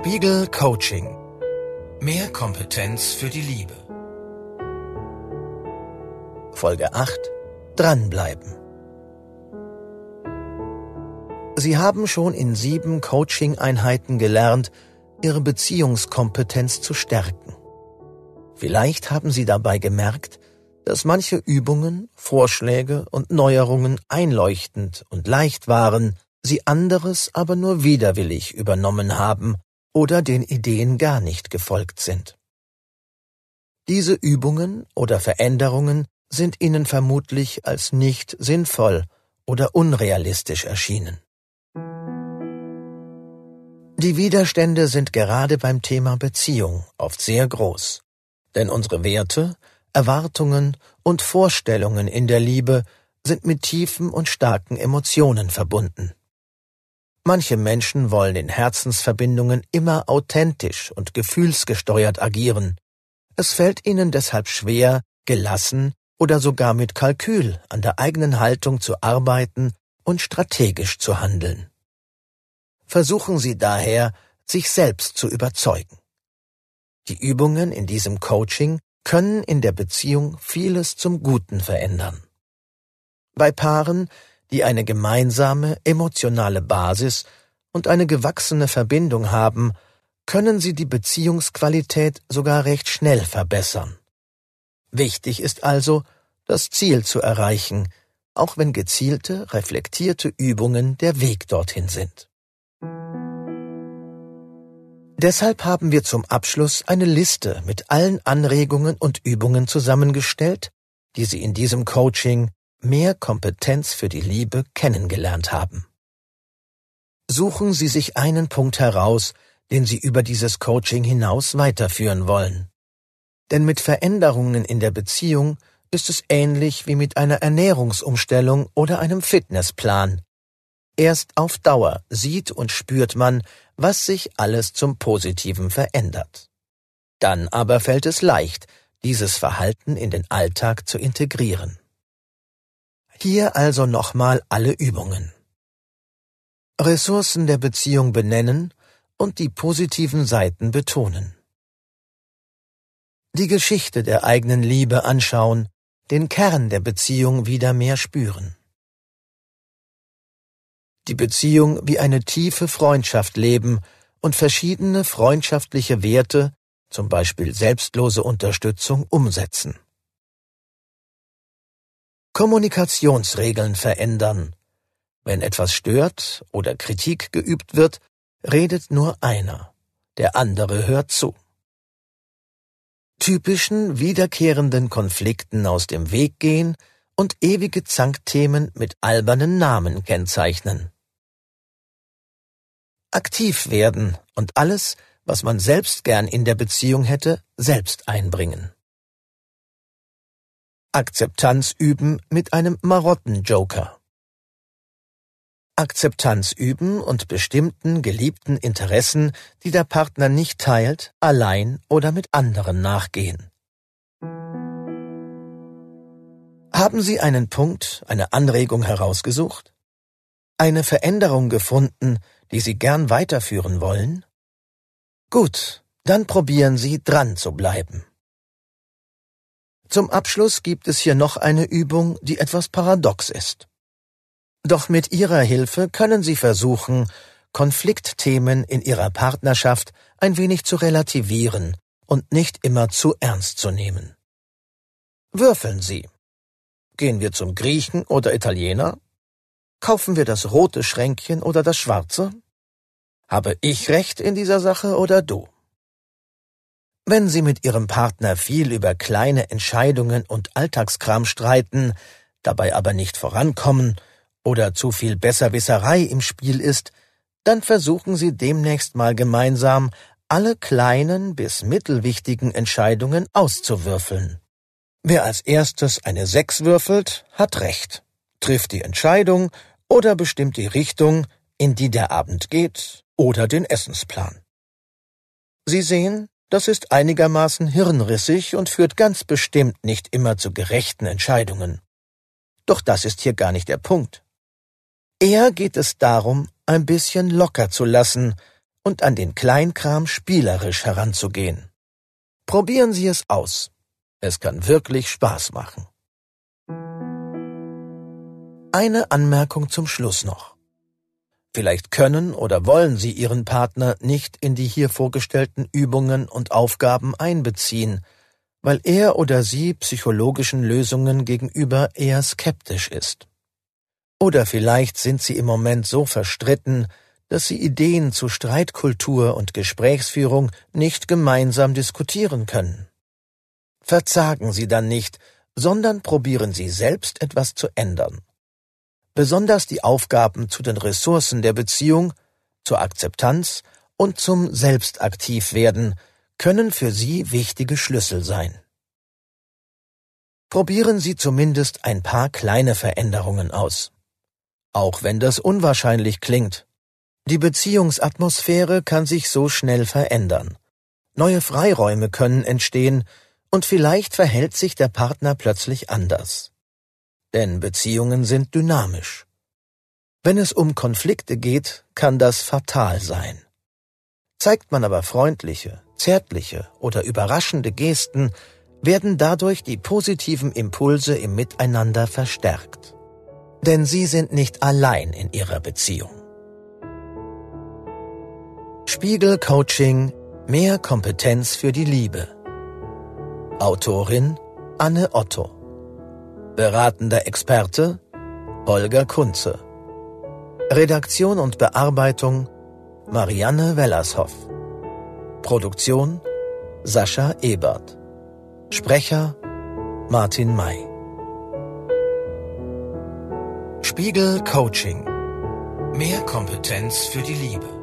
Spiegel Coaching. Mehr Kompetenz für die Liebe. Folge 8. Dranbleiben. Sie haben schon in sieben Coaching-Einheiten gelernt, Ihre Beziehungskompetenz zu stärken. Vielleicht haben Sie dabei gemerkt, dass manche Übungen, Vorschläge und Neuerungen einleuchtend und leicht waren, Sie anderes aber nur widerwillig übernommen haben oder den Ideen gar nicht gefolgt sind. Diese Übungen oder Veränderungen sind Ihnen vermutlich als nicht sinnvoll oder unrealistisch erschienen. Die Widerstände sind gerade beim Thema Beziehung oft sehr groß, denn unsere Werte, Erwartungen und Vorstellungen in der Liebe sind mit tiefen und starken Emotionen verbunden. Manche Menschen wollen in Herzensverbindungen immer authentisch und gefühlsgesteuert agieren. Es fällt ihnen deshalb schwer, gelassen oder sogar mit Kalkül an der eigenen Haltung zu arbeiten und strategisch zu handeln. Versuchen Sie daher, sich selbst zu überzeugen. Die Übungen in diesem Coaching können in der Beziehung vieles zum Guten verändern. Bei Paaren, die eine gemeinsame emotionale Basis und eine gewachsene Verbindung haben, können sie die Beziehungsqualität sogar recht schnell verbessern. Wichtig ist also, das Ziel zu erreichen, auch wenn gezielte, reflektierte Übungen der Weg dorthin sind. Deshalb haben wir zum Abschluss eine Liste mit allen Anregungen und Übungen zusammengestellt, die Sie in diesem Coaching mehr Kompetenz für die Liebe kennengelernt haben. Suchen Sie sich einen Punkt heraus, den Sie über dieses Coaching hinaus weiterführen wollen. Denn mit Veränderungen in der Beziehung ist es ähnlich wie mit einer Ernährungsumstellung oder einem Fitnessplan. Erst auf Dauer sieht und spürt man, was sich alles zum Positiven verändert. Dann aber fällt es leicht, dieses Verhalten in den Alltag zu integrieren. Hier also nochmal alle Übungen. Ressourcen der Beziehung benennen und die positiven Seiten betonen. Die Geschichte der eigenen Liebe anschauen, den Kern der Beziehung wieder mehr spüren. Die Beziehung wie eine tiefe Freundschaft leben und verschiedene freundschaftliche Werte, zum Beispiel selbstlose Unterstützung, umsetzen. Kommunikationsregeln verändern. Wenn etwas stört oder Kritik geübt wird, redet nur einer, der andere hört zu. Typischen wiederkehrenden Konflikten aus dem Weg gehen und ewige Zankthemen mit albernen Namen kennzeichnen. Aktiv werden und alles, was man selbst gern in der Beziehung hätte, selbst einbringen. Akzeptanz üben mit einem Marottenjoker. Akzeptanz üben und bestimmten geliebten Interessen, die der Partner nicht teilt, allein oder mit anderen nachgehen. Haben Sie einen Punkt, eine Anregung herausgesucht? Eine Veränderung gefunden, die Sie gern weiterführen wollen? Gut, dann probieren Sie dran zu bleiben. Zum Abschluss gibt es hier noch eine Übung, die etwas paradox ist. Doch mit ihrer Hilfe können Sie versuchen, Konfliktthemen in Ihrer Partnerschaft ein wenig zu relativieren und nicht immer zu ernst zu nehmen. Würfeln Sie. Gehen wir zum Griechen oder Italiener? Kaufen wir das rote Schränkchen oder das schwarze? Habe ich recht in dieser Sache oder du? Wenn Sie mit Ihrem Partner viel über kleine Entscheidungen und Alltagskram streiten, dabei aber nicht vorankommen oder zu viel Besserwisserei im Spiel ist, dann versuchen Sie demnächst mal gemeinsam, alle kleinen bis mittelwichtigen Entscheidungen auszuwürfeln. Wer als erstes eine Sechs würfelt, hat Recht, trifft die Entscheidung oder bestimmt die Richtung, in die der Abend geht oder den Essensplan. Sie sehen, das ist einigermaßen hirnrissig und führt ganz bestimmt nicht immer zu gerechten Entscheidungen. Doch das ist hier gar nicht der Punkt. Eher geht es darum, ein bisschen locker zu lassen und an den Kleinkram spielerisch heranzugehen. Probieren Sie es aus. Es kann wirklich Spaß machen. Eine Anmerkung zum Schluss noch. Vielleicht können oder wollen Sie Ihren Partner nicht in die hier vorgestellten Übungen und Aufgaben einbeziehen, weil er oder sie psychologischen Lösungen gegenüber eher skeptisch ist. Oder vielleicht sind Sie im Moment so verstritten, dass Sie Ideen zu Streitkultur und Gesprächsführung nicht gemeinsam diskutieren können. Verzagen Sie dann nicht, sondern probieren Sie selbst etwas zu ändern. Besonders die Aufgaben zu den Ressourcen der Beziehung, zur Akzeptanz und zum Selbstaktivwerden können für Sie wichtige Schlüssel sein. Probieren Sie zumindest ein paar kleine Veränderungen aus. Auch wenn das unwahrscheinlich klingt. Die Beziehungsatmosphäre kann sich so schnell verändern. Neue Freiräume können entstehen und vielleicht verhält sich der Partner plötzlich anders. Denn Beziehungen sind dynamisch. Wenn es um Konflikte geht, kann das fatal sein. Zeigt man aber freundliche, zärtliche oder überraschende Gesten, werden dadurch die positiven Impulse im Miteinander verstärkt. Denn sie sind nicht allein in ihrer Beziehung. Spiegel Coaching Mehr Kompetenz für die Liebe. Autorin Anne Otto. Beratender Experte Holger Kunze. Redaktion und Bearbeitung Marianne Wellershoff. Produktion Sascha Ebert. Sprecher Martin May. Spiegel Coaching. Mehr Kompetenz für die Liebe.